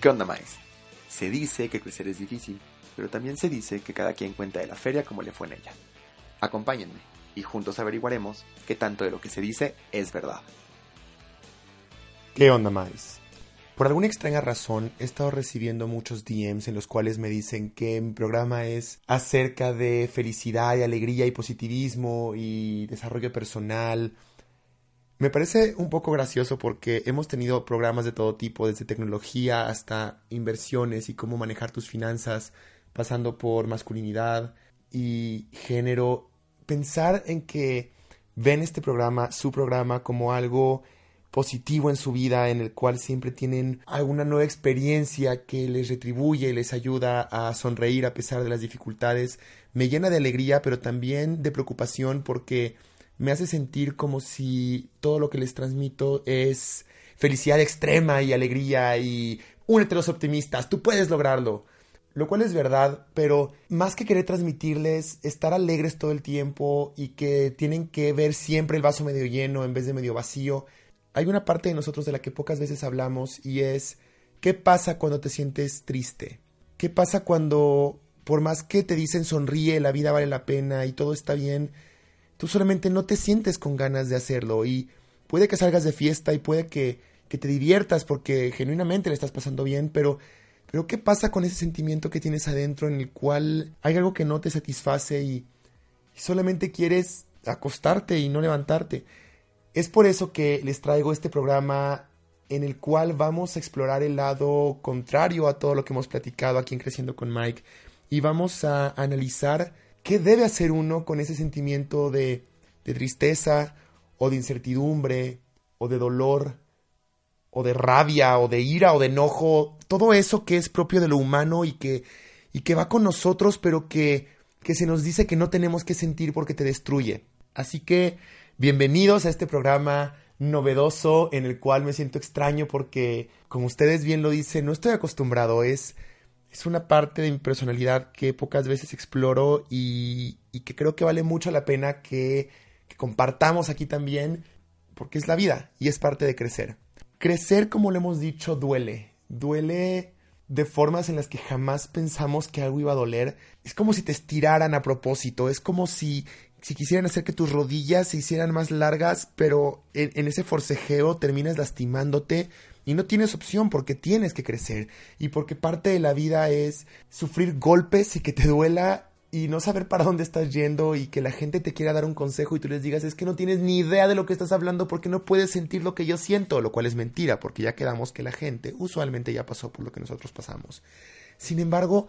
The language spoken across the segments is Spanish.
¿Qué onda, Maes? Se dice que crecer es difícil, pero también se dice que cada quien cuenta de la feria como le fue en ella. Acompáñenme y juntos averiguaremos qué tanto de lo que se dice es verdad. ¿Qué onda, Maes? Por alguna extraña razón he estado recibiendo muchos DMs en los cuales me dicen que mi programa es acerca de felicidad y alegría y positivismo y desarrollo personal me parece un poco gracioso porque hemos tenido programas de todo tipo, desde tecnología hasta inversiones y cómo manejar tus finanzas, pasando por masculinidad y género. Pensar en que ven este programa, su programa, como algo positivo en su vida, en el cual siempre tienen alguna nueva experiencia que les retribuye y les ayuda a sonreír a pesar de las dificultades, me llena de alegría, pero también de preocupación porque me hace sentir como si todo lo que les transmito es felicidad extrema y alegría y únete los optimistas, tú puedes lograrlo. Lo cual es verdad, pero más que querer transmitirles estar alegres todo el tiempo y que tienen que ver siempre el vaso medio lleno en vez de medio vacío, hay una parte de nosotros de la que pocas veces hablamos y es ¿qué pasa cuando te sientes triste? ¿Qué pasa cuando por más que te dicen sonríe, la vida vale la pena y todo está bien, tú solamente no te sientes con ganas de hacerlo y puede que salgas de fiesta y puede que, que te diviertas porque genuinamente le estás pasando bien, pero, pero ¿qué pasa con ese sentimiento que tienes adentro en el cual hay algo que no te satisface y, solamente quieres acostarte y no levantarte? Es por eso que les traigo este programa en el cual vamos a explorar el lado contrario a todo lo que hemos platicado aquí en Creciendo con Mike y vamos a analizar ¿Qué debe hacer uno con ese sentimiento de, de tristeza o de incertidumbre o de dolor o de rabia o de ira o de enojo? Todo eso que es propio de lo humano y que, y que va con nosotros pero que, que se nos dice que no tenemos que sentir porque te destruye. Así que bienvenidos a este programa novedoso en el cual me siento extraño porque, como ustedes bien lo dicen, no estoy acostumbrado, es es una parte de mi personalidad que pocas veces exploro y, que creo que vale mucho la pena que, que compartamos aquí también, porque es la vida y es parte de crecer. Crecer, como lo hemos dicho, duele. Duele de formas en las que jamás pensamos que algo iba a doler. Es como si te estiraran a propósito, es como si, si quisieran hacer que tus rodillas se hicieran más largas, pero en, en ese forcejeo terminas lastimándote y no tienes opción porque tienes que crecer y porque parte de la vida es sufrir golpes y que te duela y no saber para dónde estás yendo y que la gente te quiera dar un consejo y tú les digas es que no tienes ni idea de lo que estás hablando porque no puedes sentir lo que yo siento, lo cual es mentira porque ya quedamos que la gente usualmente ya pasó por lo que nosotros pasamos. Sin embargo,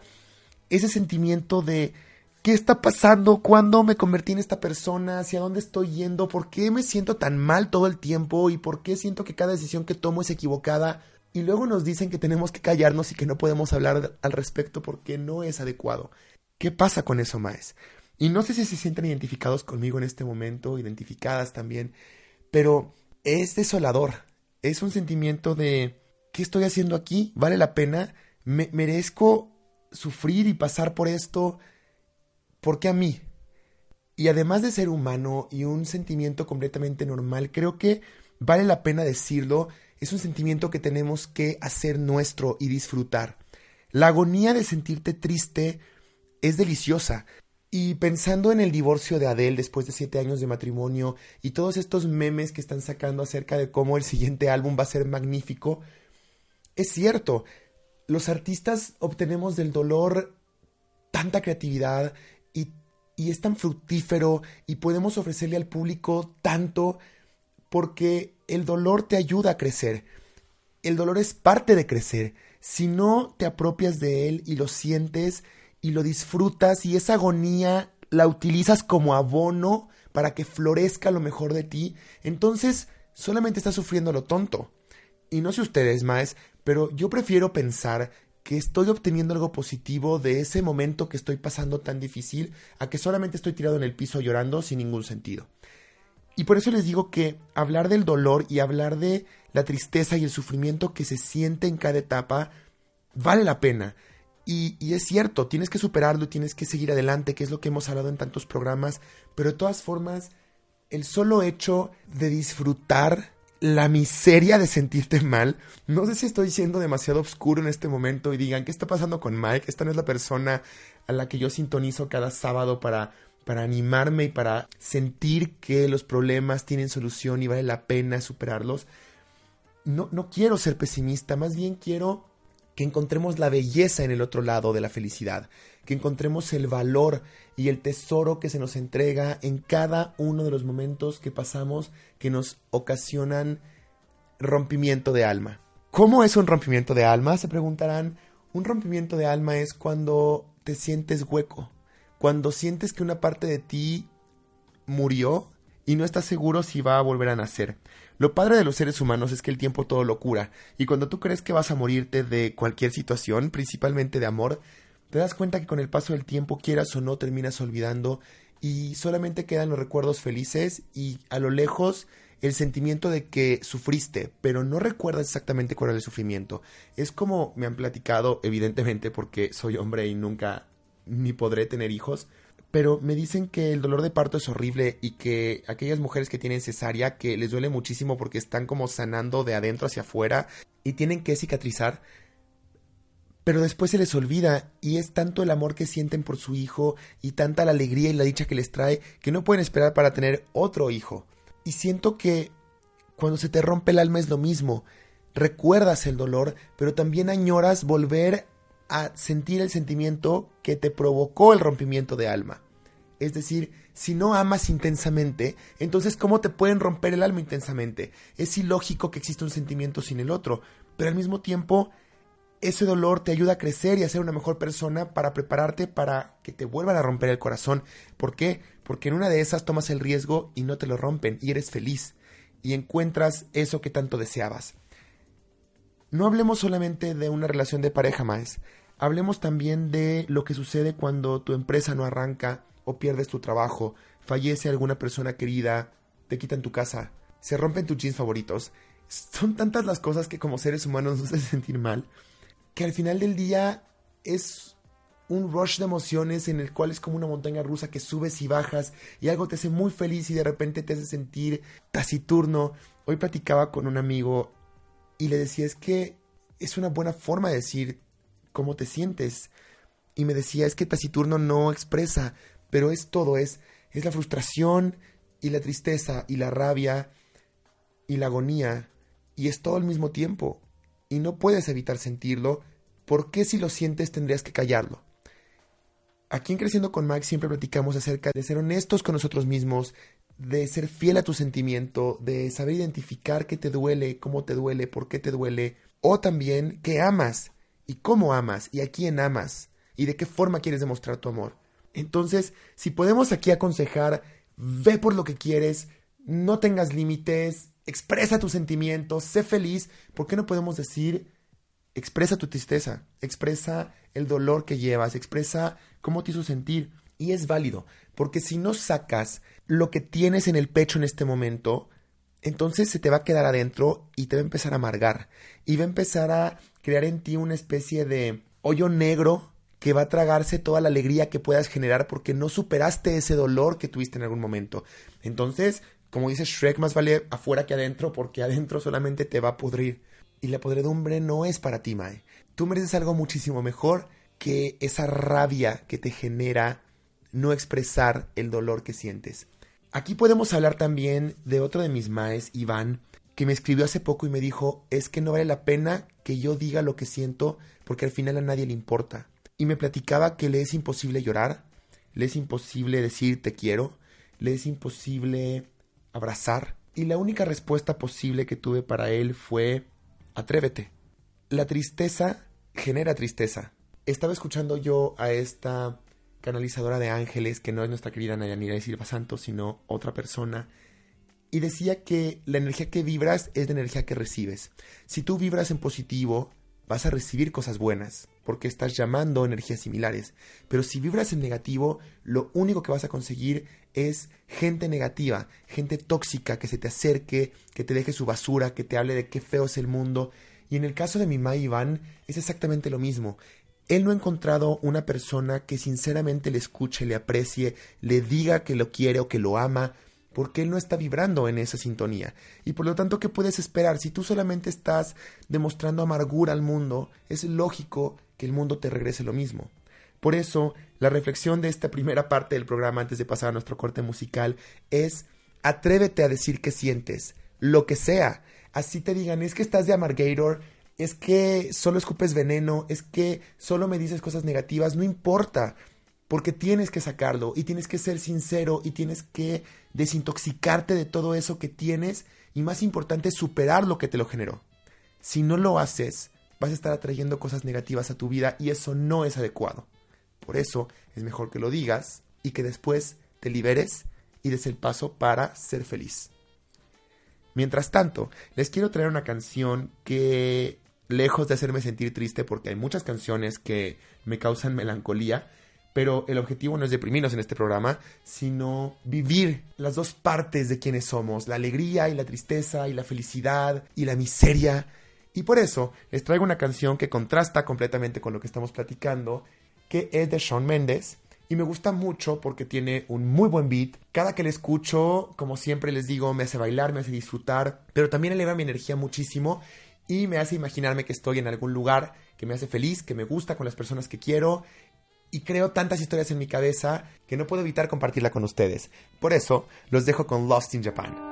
ese sentimiento de ¿Qué está pasando? ¿Cuándo me convertí en esta persona? ¿Hacia dónde estoy yendo? ¿Por qué me siento tan mal todo el tiempo? ¿Y por qué siento que cada decisión que tomo es equivocada? Y luego nos dicen que tenemos que callarnos y que no podemos hablar al respecto porque no es adecuado. ¿Qué pasa con eso, Maes? Y no sé si se sienten identificados conmigo en este momento, identificadas también, pero es desolador. Es un sentimiento de ¿qué estoy haciendo aquí? ¿Vale la pena? ¿Me merezco sufrir y pasar por esto? ¿Por qué a mí? Y además de ser humano y un sentimiento completamente normal, creo que vale la pena decirlo, es un sentimiento que tenemos que hacer nuestro y disfrutar. La agonía de sentirte triste es deliciosa. Y pensando en el divorcio de Adele después de siete años de matrimonio y todos estos memes que están sacando acerca de cómo el siguiente álbum va a ser magnífico, es cierto, los artistas obtenemos del dolor tanta creatividad y es tan fructífero y podemos ofrecerle al público tanto porque el dolor te ayuda a crecer. El dolor es parte de crecer. Si no te apropias de él y lo sientes y lo disfrutas y esa agonía la utilizas como abono para que florezca lo mejor de ti, entonces solamente estás sufriendo lo tonto. Y no sé ustedes, más, pero yo prefiero pensar que estoy obteniendo algo positivo de ese momento que estoy pasando tan difícil a que solamente estoy tirado en el piso llorando sin ningún sentido. Y por eso les digo que hablar del dolor y hablar de la tristeza y el sufrimiento que se siente en cada etapa vale la pena. Y, y, es cierto, tienes que superarlo, tienes que seguir adelante, que es lo que hemos hablado en tantos programas, pero de todas formas, el solo hecho de disfrutar la miseria de sentirte mal. No sé si estoy siendo demasiado oscuro en este momento y digan, ¿qué está pasando con Mike? Esta no es la persona a la que yo sintonizo cada sábado para, para animarme y para sentir que los problemas tienen solución y vale la pena superarlos. No, no quiero ser pesimista, más bien quiero que encontremos la belleza en el otro lado de la felicidad, que encontremos el valor y el tesoro que se nos entrega en cada uno de los momentos que pasamos que nos ocasionan rompimiento de alma. ¿Cómo es un rompimiento de alma? Se preguntarán. Un rompimiento de alma es cuando te sientes hueco, cuando sientes que una parte de ti murió y no estás seguro si va a volver a nacer. Lo padre de los seres humanos es que el tiempo todo lo cura, y cuando tú crees que vas a morirte de cualquier situación, principalmente de amor, te das cuenta que con el paso del tiempo, quieras o no, terminas olvidando y solamente quedan los recuerdos felices y a lo lejos el sentimiento de que sufriste, pero no recuerdas exactamente cuál era el sufrimiento. Es como me han platicado, evidentemente, porque soy hombre y nunca ni podré tener hijos, pero me dicen que el dolor de parto es horrible y que aquellas mujeres que tienen cesárea, que les duele muchísimo porque están como sanando de adentro hacia afuera y tienen que cicatrizar, pero después se les olvida y es tanto el amor que sienten por su hijo y tanta la alegría y la dicha que les trae que no pueden esperar para tener otro hijo. Y siento que cuando se te rompe el alma es lo mismo. Recuerdas el dolor, pero también añoras volver a sentir el sentimiento que te provocó el rompimiento de alma. Es decir, si no amas intensamente, entonces ¿cómo te pueden romper el alma intensamente? Es ilógico que exista un sentimiento sin el otro, pero al mismo tiempo ese dolor te ayuda a crecer y a ser una mejor persona para prepararte para que te vuelvan a romper el corazón. ¿Por qué? Porque en una de esas tomas el riesgo y no te lo rompen y eres feliz y encuentras eso que tanto deseabas. No hablemos solamente de una relación de pareja más, hablemos también de lo que sucede cuando tu empresa no arranca o pierdes tu trabajo, fallece alguna persona querida, te quitan tu casa, se rompen tus jeans favoritos. Son tantas las cosas que como seres humanos nos hacen sentir mal que al final del día es un rush de emociones en el cual es como una montaña rusa que subes y bajas y algo te hace muy feliz y de repente te hace sentir taciturno. Hoy platicaba con un amigo y le decía es que es una buena forma de decir cómo te sientes. Y me decía es que taciturno no expresa, pero es todo, es, es la frustración y la tristeza y la rabia y la agonía y es todo al mismo tiempo y no puedes evitar sentirlo, ¿por qué si lo sientes tendrías que callarlo? Aquí en Creciendo con Max siempre platicamos acerca de ser honestos con nosotros mismos, de ser fiel a tu sentimiento, de saber identificar qué te duele, cómo te duele, por qué te duele, o también qué amas y cómo amas y a quién amas y de qué forma quieres demostrar tu amor. Entonces, si podemos aquí aconsejar, ve por lo que quieres, no tengas límites, expresa tus sentimientos, sé feliz. ¿Por qué no podemos decir, expresa tu tristeza, expresa el dolor que llevas, expresa cómo te hizo sentir? Y es válido, porque si no sacas lo que tienes en el pecho en este momento, entonces se te va a quedar adentro y te va a empezar a amargar. Y va a empezar a crear en ti una especie de hoyo negro que va a tragarse toda la alegría que puedas generar porque no superaste ese dolor que tuviste en algún momento. Entonces, como dice Shrek, más vale afuera que adentro, porque adentro solamente te va a pudrir. Y la podredumbre no es para ti, Mae. Tú mereces algo muchísimo mejor que esa rabia que te genera no expresar el dolor que sientes. Aquí podemos hablar también de otro de mis maes, Iván, que me escribió hace poco y me dijo, es que no vale la pena que yo diga lo que siento porque al final a nadie le importa. Y me platicaba que le es imposible llorar, le es imposible decir te quiero, le es imposible abrazar, y la única respuesta posible que tuve para él fue atrévete. La tristeza genera tristeza. Estaba escuchando yo a esta canalizadora de ángeles, que no es nuestra querida Nayanira Silva Santos, sino otra persona, y decía que la energía que vibras es la energía que recibes. Si tú vibras en positivo, vas a recibir cosas buenas, porque estás llamando energías similares. Pero si vibras en negativo, lo único que vas a conseguir es gente negativa, gente tóxica que se te acerque, que te deje su basura, que te hable de qué feo es el mundo. Y en el caso de mi ma Iván, es exactamente lo mismo. Él no ha encontrado una persona que sinceramente le escuche, le aprecie, le diga que lo quiere o que lo ama, porque él no está vibrando en esa sintonía. Y por lo tanto, ¿qué puedes esperar? Si tú solamente estás demostrando amargura al mundo, es lógico que el mundo te regrese lo mismo. Por eso, la reflexión de esta primera parte del programa antes de pasar a nuestro corte musical es atrévete a decir qué sientes, lo que sea. Así te digan, es que estás de amargator, es que solo escupes veneno, es que solo me dices cosas negativas, no importa, porque tienes que sacarlo y tienes que ser sincero y tienes que desintoxicarte de todo eso que tienes y más importante, superar lo que te lo generó. Si no lo haces, vas a estar atrayendo cosas negativas a tu vida y eso no es adecuado. Por eso es mejor que lo digas y que después te liberes y des el paso para ser feliz. Mientras tanto, les quiero traer una canción que, lejos de hacerme sentir triste, porque hay muchas canciones que me causan melancolía, pero el objetivo no es deprimirnos en este programa, sino vivir las dos partes de quienes somos, la alegría y la tristeza y la felicidad y la miseria. Y por eso les traigo una canción que contrasta completamente con lo que estamos platicando que es de Shawn Mendes. Y me gusta mucho porque tiene un muy buen beat. Cada que le escucho, como siempre les digo, me hace bailar, me hace disfrutar, pero también eleva mi energía muchísimo y me hace imaginarme que estoy en algún lugar que me hace feliz, que me gusta con las personas que quiero y creo tantas historias en mi cabeza que no puedo evitar compartirla con ustedes. Por eso los dejo con Lost in Japan.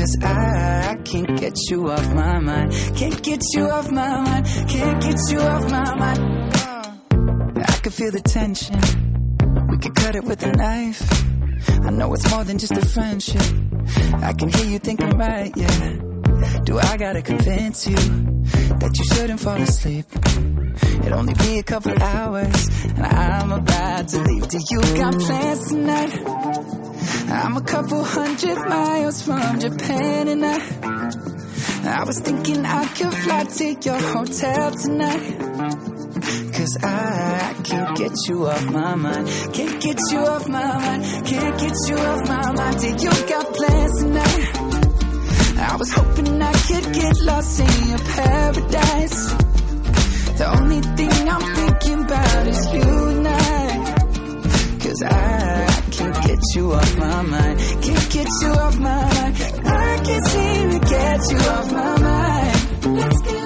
Cause I can't get you off my mind. Can't get you off my mind. Can't get you off my mind. Uh, I can feel the tension. We could cut it with a knife. I know it's more than just a friendship. I can hear you thinking right, yeah. Do I gotta convince you that you shouldn't fall asleep? It'll only be a couple hours, and I'm about to leave. Do you got plans tonight? I'm a couple hundred miles from Japan and I I was thinking I could fly to your hotel tonight. Cause I can't get you off my mind Can't get you off my mind Can't get you off my mind Till you got plans tonight. I was hoping I could get lost in your paradise. The only thing I'm thinking about is you and I. Cause I get you off my mind. Can't get you off my mind. I can't seem to get you off my mind.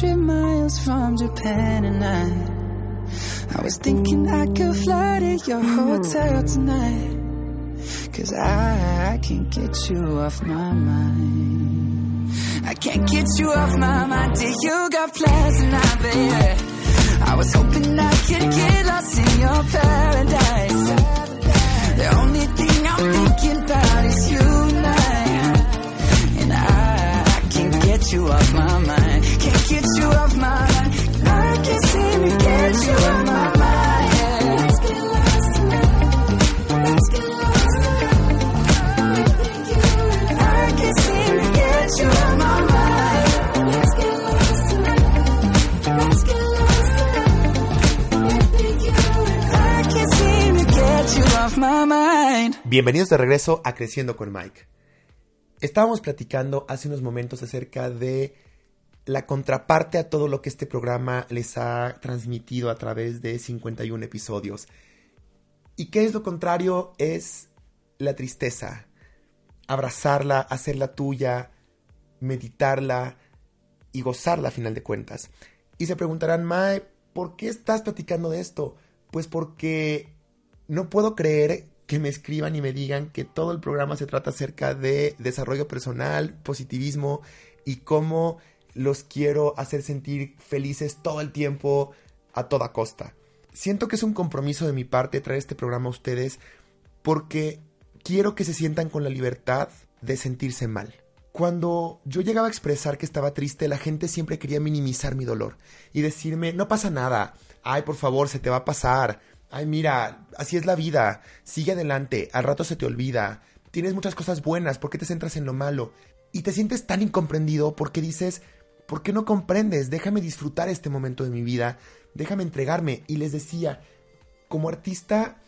Hundred miles from Japan and I I was thinking I could fly to your hotel tonight Cause I, I can't get you off my mind. I can't get you off my mind till you got plans tonight, baby. I was hoping I could get lost in your paradise. The only thing I'm thinking about is you and I. And I can't get you off my mind Bienvenidos de regreso a Creciendo con Mike. Estábamos platicando hace unos momentos acerca de la contraparte a todo lo que este programa les ha transmitido a través de 51 episodios. ¿Y qué es lo contrario? Es la tristeza. Abrazarla, hacerla tuya, meditarla y gozarla a final de cuentas. Y se preguntarán, Mae, ¿por qué estás platicando de esto? Pues porque no puedo creer que me escriban y me digan que todo el programa se trata acerca de desarrollo personal, positivismo y cómo los quiero hacer sentir felices todo el tiempo, a toda costa. Siento que es un compromiso de mi parte traer este programa a ustedes porque quiero que se sientan con la libertad de sentirse mal. Cuando yo llegaba a expresar que estaba triste, la gente siempre quería minimizar mi dolor y decirme, no pasa nada, ay, por favor, se te va a pasar, ay, mira, así es la vida, sigue adelante, al rato se te olvida, tienes muchas cosas buenas, ¿por qué te centras en lo malo? Y te sientes tan incomprendido porque dices, ¿por qué no comprendes? Déjame disfrutar este momento de mi vida, déjame entregarme. Y les decía, como artista,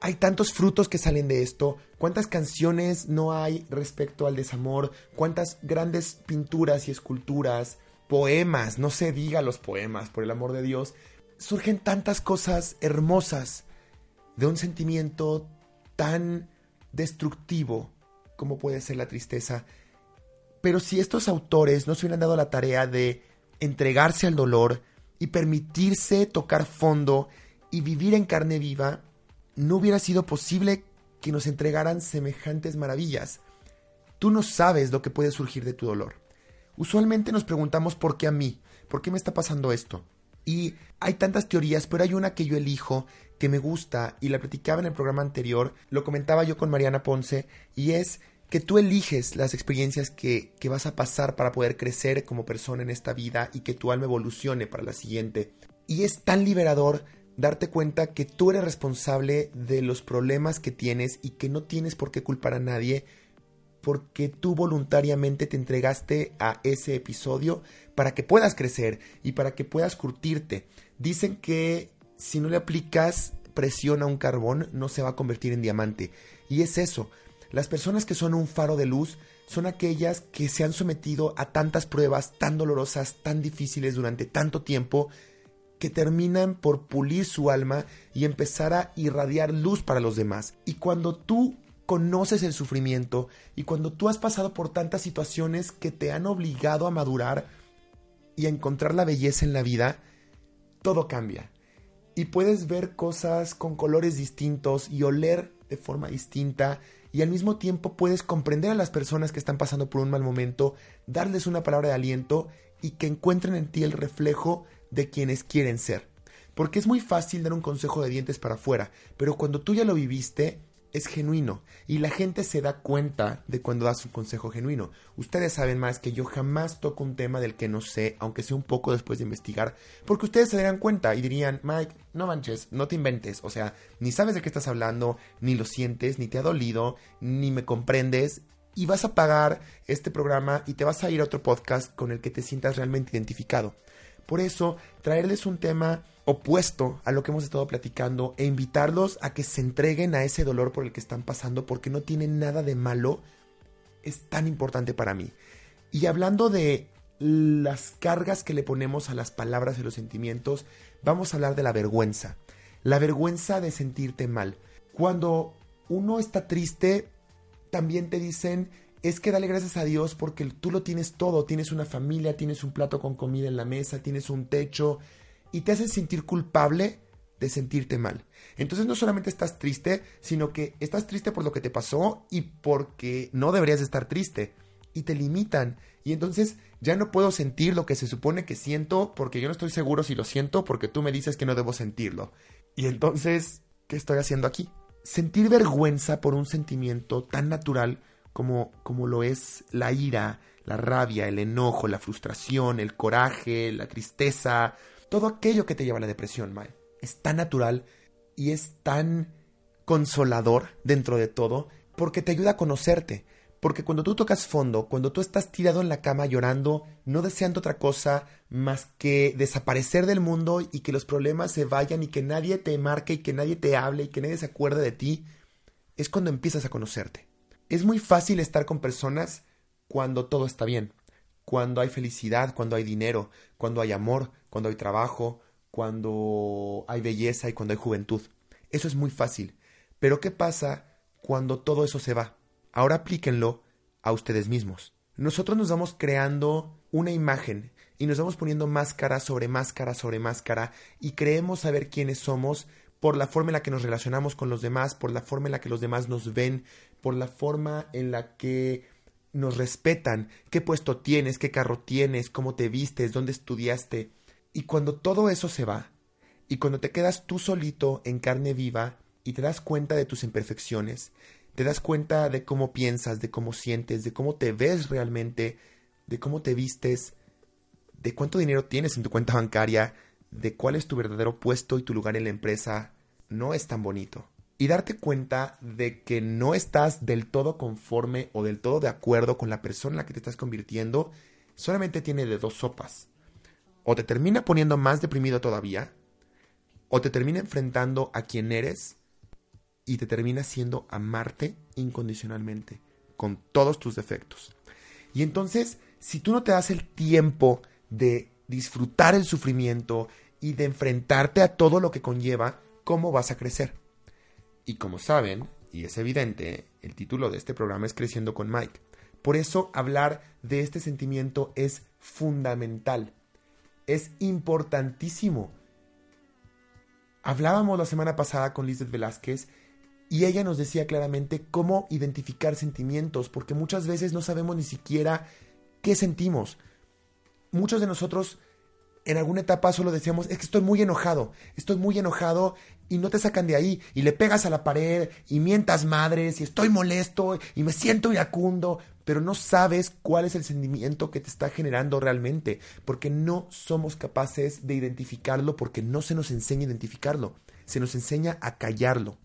hay tantos frutos que salen de esto, cuántas canciones no hay respecto al desamor, cuántas grandes pinturas y esculturas, poemas, no se diga los poemas, por el amor de Dios, surgen tantas cosas hermosas de un sentimiento tan destructivo como puede ser la tristeza. Pero si estos autores no se hubieran dado la tarea de entregarse al dolor y permitirse tocar fondo y vivir en carne viva, no hubiera sido posible que nos entregaran semejantes maravillas. Tú no sabes lo que puede surgir de tu dolor. Usualmente nos preguntamos por qué a mí, por qué me está pasando esto. Y hay tantas teorías, pero hay una que yo elijo, que me gusta, y la platicaba en el programa anterior, lo comentaba yo con Mariana Ponce, y es que tú eliges las experiencias que, que vas a pasar para poder crecer como persona en esta vida y que tu alma evolucione para la siguiente. Y es tan liberador darte cuenta que tú eres responsable de los problemas que tienes y que no tienes por qué culpar a nadie porque tú voluntariamente te entregaste a ese episodio para que puedas crecer y para que puedas curtirte. Dicen que si no le aplicas presión a un carbón no se va a convertir en diamante. Y es eso. Las personas que son un faro de luz son aquellas que se han sometido a tantas pruebas tan dolorosas, tan difíciles durante tanto tiempo, que terminan por pulir su alma y empezar a irradiar luz para los demás. Y cuando tú conoces el sufrimiento y cuando tú has pasado por tantas situaciones que te han obligado a madurar y a encontrar la belleza en la vida, todo cambia. Y puedes ver cosas con colores distintos y oler de forma distinta y al mismo tiempo puedes comprender a las personas que están pasando por un mal momento, darles una palabra de aliento y que encuentren en ti el reflejo de quienes quieren ser. Porque es muy fácil dar un consejo de dientes para afuera, pero cuando tú ya lo viviste, es genuino y la gente se da cuenta de cuando das un consejo genuino. Ustedes saben más que yo jamás toco un tema del que no sé, aunque sea un poco después de investigar, porque ustedes se darán cuenta y dirían, Mike, no manches, no te inventes, o sea, ni sabes de qué estás hablando, ni lo sientes, ni te ha dolido, ni me comprendes. Y vas a pagar este programa y te vas a ir a otro podcast con el que te sientas realmente identificado. Por eso, traerles un tema opuesto a lo que hemos estado platicando e invitarlos a que se entreguen a ese dolor por el que están pasando porque no tienen nada de malo es tan importante para mí. Y hablando de las cargas que le ponemos a las palabras y los sentimientos, vamos a hablar de la vergüenza. La vergüenza de sentirte mal. Cuando uno está triste, también te dicen es que dale gracias a Dios porque tú lo tienes todo, tienes una familia, tienes un plato con comida en la mesa, tienes un techo y te hacen sentir culpable de sentirte mal. Entonces no solamente estás triste, sino que estás triste por lo que te pasó y porque no deberías estar triste y te limitan y entonces ya no puedo sentir lo que se supone que siento porque yo no estoy seguro si lo siento porque tú me dices que no debo sentirlo. Y entonces, ¿qué estoy haciendo aquí? Sentir vergüenza por un sentimiento tan natural como, como lo es la ira, la rabia, el enojo, la frustración, el coraje, la tristeza, todo aquello que te lleva a la depresión, Mae. Es tan natural y es tan consolador dentro de todo porque te ayuda a conocerte. Porque cuando tú tocas fondo, cuando tú estás tirado en la cama llorando, no deseando otra cosa más que desaparecer del mundo y que los problemas se vayan y que nadie te marque y que nadie te hable y que nadie se acuerde de ti, es cuando empiezas a conocerte. Es muy fácil estar con personas cuando todo está bien, cuando hay felicidad, cuando hay dinero, cuando hay amor, cuando hay trabajo, cuando hay belleza y cuando hay juventud. Eso es muy fácil. Pero ¿qué pasa cuando todo eso se va? Ahora aplíquenlo a ustedes mismos. Nosotros nos vamos creando una imagen y nos vamos poniendo máscara sobre máscara sobre máscara y creemos saber quiénes somos por la forma en la que nos relacionamos con los demás, por la forma en la que los demás nos ven, por la forma en la que nos respetan, qué puesto tienes, qué carro tienes, cómo te vistes, dónde estudiaste. Y cuando todo eso se va, y cuando te quedas tú solito en carne viva y te das cuenta de tus imperfecciones, te das cuenta de cómo piensas, de cómo sientes, de cómo te ves realmente, de cómo te vistes, de cuánto dinero tienes en tu cuenta bancaria, de cuál es tu verdadero puesto y tu lugar en la empresa, no es tan bonito. Y darte cuenta de que no estás del todo conforme o del todo de acuerdo con la persona en la que te estás convirtiendo, solamente tiene de dos sopas. O te termina poniendo más deprimido todavía, o te termina enfrentando a quien eres y te termina haciendo amarte incondicionalmente, con todos tus defectos. Y entonces, si tú no te das el tiempo de disfrutar el sufrimiento y de enfrentarte a todo lo que conlleva, ¿cómo vas a crecer? Y como saben, y es evidente, el título de este programa es Creciendo con Mike. Por eso hablar de este sentimiento es fundamental, es importantísimo. Hablábamos la semana pasada con Lizeth Velázquez y ella nos decía claramente cómo identificar sentimientos, porque muchas veces no sabemos ni siquiera qué sentimos muchos de nosotros en alguna etapa solo decíamos, es que estoy muy enojado, estoy muy enojado y no te sacan de ahí y le pegas a la pared y mientas madres y estoy molesto y me siento iracundo, pero no sabes cuál es el sentimiento que te está generando realmente, porque no somos capaces de identificarlo, porque no se nos enseña a identificarlo, se nos enseña a callarlo,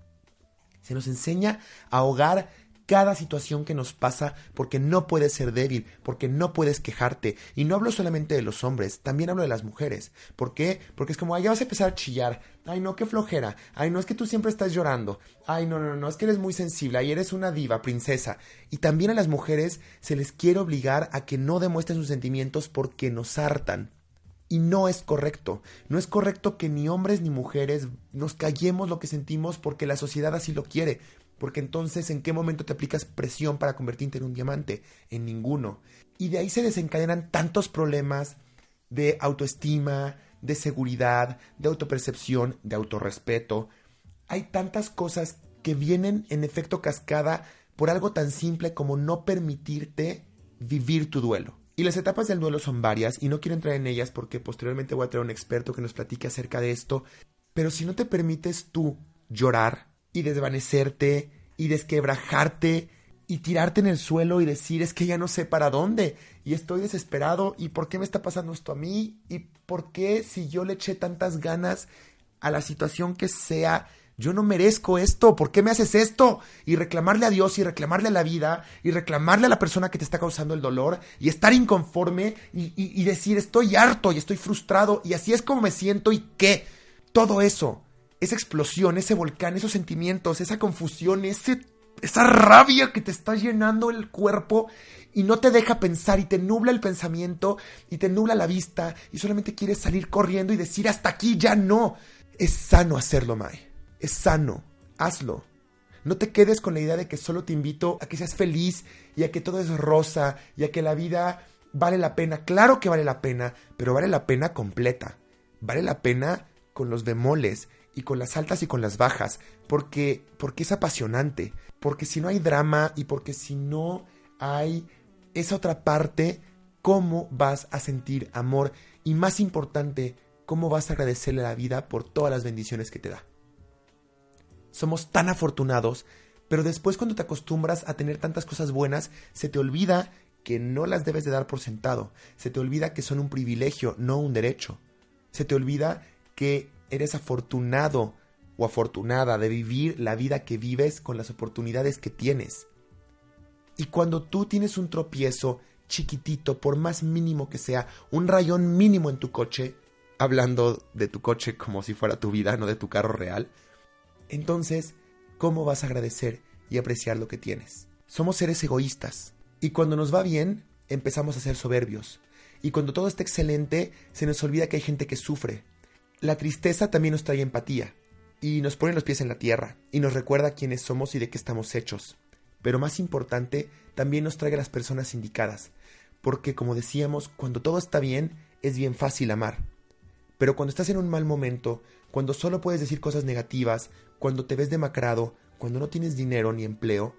se nos enseña a ahogar cada situación que nos pasa porque no puedes ser débil, porque no puedes quejarte. Y no hablo solamente de los hombres, también hablo de las mujeres. ¿Por qué? Porque es como, ay, ya vas a empezar a chillar. Ay, no, qué flojera. Ay, no, es que tú siempre estás llorando. Ay, no, no, no, es que eres muy sensible. Ay, eres una diva, princesa. Y también a las mujeres se les quiere obligar a que no demuestren sus sentimientos porque nos hartan. Y no es correcto. No es correcto que ni hombres ni mujeres nos callemos lo que sentimos porque la sociedad así lo quiere. Porque entonces, ¿en qué momento te aplicas presión para convertirte en un diamante? En ninguno. Y de ahí se desencadenan tantos problemas de autoestima, de seguridad, de autopercepción, de autorrespeto. Hay tantas cosas que vienen en efecto cascada por algo tan simple como no permitirte vivir tu duelo. Y las etapas del duelo son varias y no quiero entrar en ellas porque posteriormente voy a traer un experto que nos platique acerca de esto. Pero si no te permites tú llorar, y desvanecerte y desquebrajarte y tirarte en el suelo y decir es que ya no sé para dónde y estoy desesperado y por qué me está pasando esto a mí y por qué si yo le eché tantas ganas a la situación que sea yo no merezco esto, ¿por qué me haces esto? Y reclamarle a Dios y reclamarle a la vida y reclamarle a la persona que te está causando el dolor y estar inconforme y, y decir estoy harto y estoy frustrado y así es como me siento y qué. Todo eso esa explosión, ese volcán, esos sentimientos, esa confusión, ese, esa rabia que te está llenando el cuerpo y no te deja pensar y te nubla el pensamiento y te nubla la vista y solamente quieres salir corriendo y decir hasta aquí ya no. Es sano hacerlo, Mae. Es sano. Hazlo. No te quedes con la idea de que solo te invito a que seas feliz y a que todo es rosa y a que la vida vale la pena. Claro que vale la pena, pero vale la pena completa. Vale la pena con los bemoles y con las altas y con las bajas, porque, porque es apasionante, porque si no hay drama y porque si no hay esa otra parte, ¿cómo vas a sentir amor? Y más importante, ¿cómo vas a agradecerle a la vida por todas las bendiciones que te da? Somos tan afortunados, pero después cuando te acostumbras a tener tantas cosas buenas, se te olvida que no las debes de dar por sentado, se te olvida que son un privilegio, no un derecho, se te olvida que eres afortunado o afortunada de vivir la vida que vives con las oportunidades que tienes. Y cuando tú tienes un tropiezo chiquitito, por más mínimo que sea, un rayón mínimo en tu coche, hablando de tu coche como si fuera tu vida, no de tu carro real, entonces, ¿cómo vas a agradecer y apreciar lo que tienes? Somos seres egoístas, y cuando nos va bien, empezamos a ser soberbios, y cuando todo está excelente, se nos olvida que hay gente que sufre, la tristeza también nos trae empatía. y nos pone los pies en la tierra y nos recuerda quiénes somos y de qué estamos hechos. Pero más importante, también nos trae a las personas indicadas, porque como decíamos, cuando todo está bien, es bien fácil amar. Pero cuando estás en un mal momento, cuando solo puedes decir cosas negativas, cuando te ves demacrado, cuando no tienes dinero ni empleo,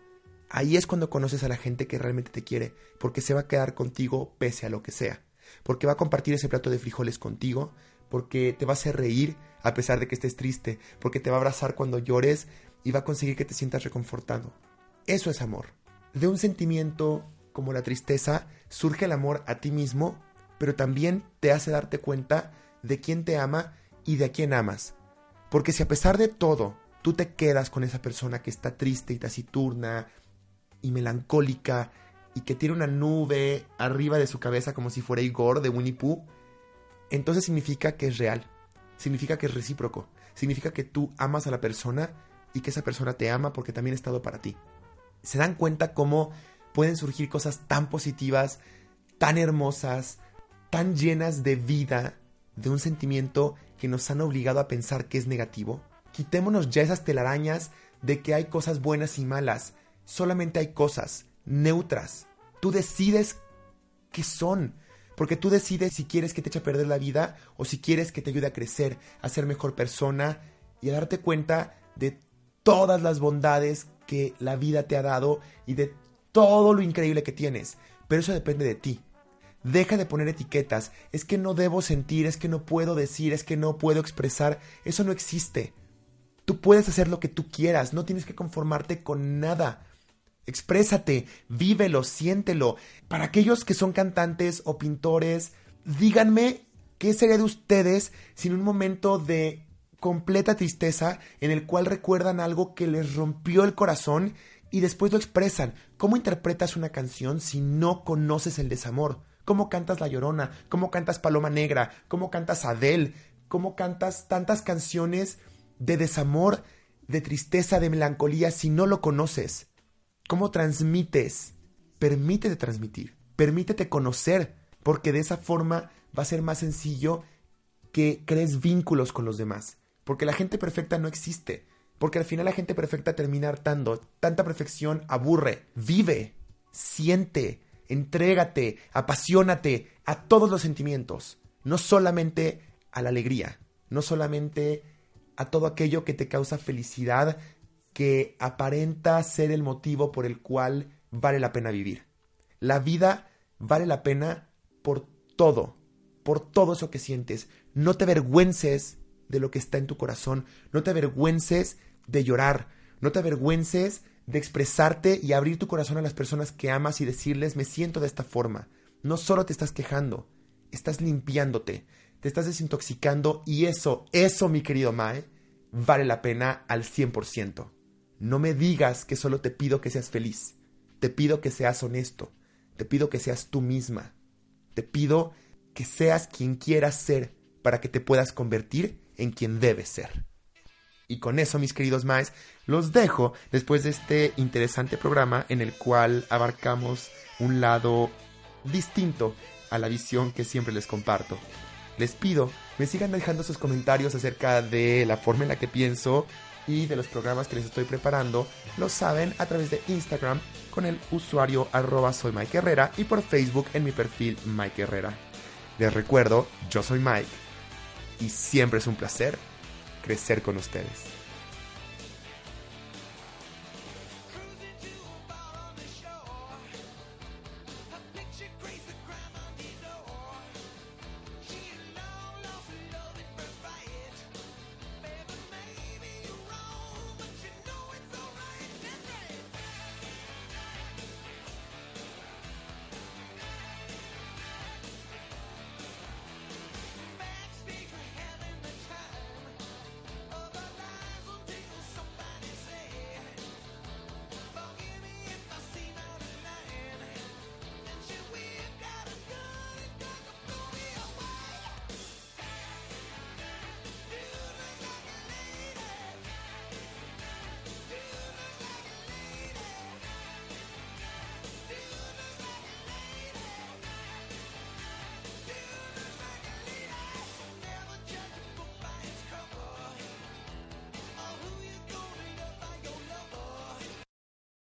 ahí es cuando conoces a la gente que realmente te quiere, porque se va a quedar contigo pese a lo que sea, porque va a compartir ese plato de frijoles contigo, porque te va a hacer reír a pesar de que estés triste, porque te va a abrazar cuando llores y va a conseguir que te sientas reconfortado. Eso es amor. De un sentimiento como la tristeza surge el amor a ti mismo, pero también te hace darte cuenta de quién te ama y de a quién amas. Porque si a pesar de todo tú te quedas con esa persona que está triste y taciturna y melancólica y que tiene una nube arriba de su cabeza como si fuera Igor de Winnie Pooh, entonces significa que es real, significa que es recíproco, significa que tú amas a la persona y que esa persona te ama porque también ha estado para ti. ¿Se dan cuenta cómo pueden surgir cosas tan positivas, tan hermosas, tan llenas de vida, de un sentimiento que nos han obligado a pensar que es negativo? Quitémonos ya esas telarañas de que hay cosas buenas y malas. Solamente hay cosas neutras. Tú decides qué son. Porque tú decides si quieres que te eche a perder la vida o si quieres que te ayude a crecer, a ser mejor persona y a darte cuenta de todas las bondades que la vida te ha dado y de todo lo increíble que tienes. Pero eso depende de ti. Deja de poner etiquetas. Es que no debo sentir, es que no puedo decir, es que no puedo expresar. Eso no existe. Tú puedes hacer lo que tú quieras, no tienes que conformarte con nada. Exprésate, vívelo, siéntelo. Para aquellos que son cantantes o pintores, díganme qué sería de ustedes sin un momento de completa tristeza en el cual recuerdan algo que les rompió el corazón y después lo expresan. ¿Cómo interpretas una canción si no conoces el desamor? ¿Cómo cantas La Llorona? ¿Cómo cantas Paloma Negra? ¿Cómo cantas Adele? ¿Cómo cantas tantas canciones de desamor, de tristeza, de melancolía si no lo conoces? Cómo transmites. Permítete transmitir, permítete conocer, porque de esa forma va a ser más sencillo que crees vínculos con los demás. Porque la gente perfecta no existe. Porque al final la gente perfecta termina hartando. Tanta perfección aburre. Vive, siente, entrégate, apasionate a todos los sentimientos. No solamente a la alegría. No solamente a todo aquello que te causa felicidad que aparenta ser el motivo por el cual vale la pena vivir. La vida vale la pena por todo, por todo eso que sientes. No te avergüences de lo que está en tu corazón, no te avergüences de llorar, no te avergüences de expresarte y abrir tu corazón a las personas que amas y decirles me siento de esta forma. No solo te estás quejando, estás limpiándote, te estás desintoxicando y eso, eso mi querido Mae, vale la pena al 100%. No me digas que solo te pido que seas feliz. Te pido que seas honesto. Te pido que seas tú misma. Te pido que seas quien quieras ser para que te puedas convertir en quien debes ser. Y con eso, mis queridos maes, los dejo después de este interesante programa en el cual abarcamos un lado distinto a la visión que siempre les comparto. Les pido me sigan dejando sus comentarios acerca de la forma en la que pienso y de los programas que les estoy preparando, lo saben a través de Instagram con el usuario arroba soy Mike Herrera y por Facebook en mi perfil Mike Herrera. Les recuerdo, yo soy Mike y siempre es un placer crecer con ustedes.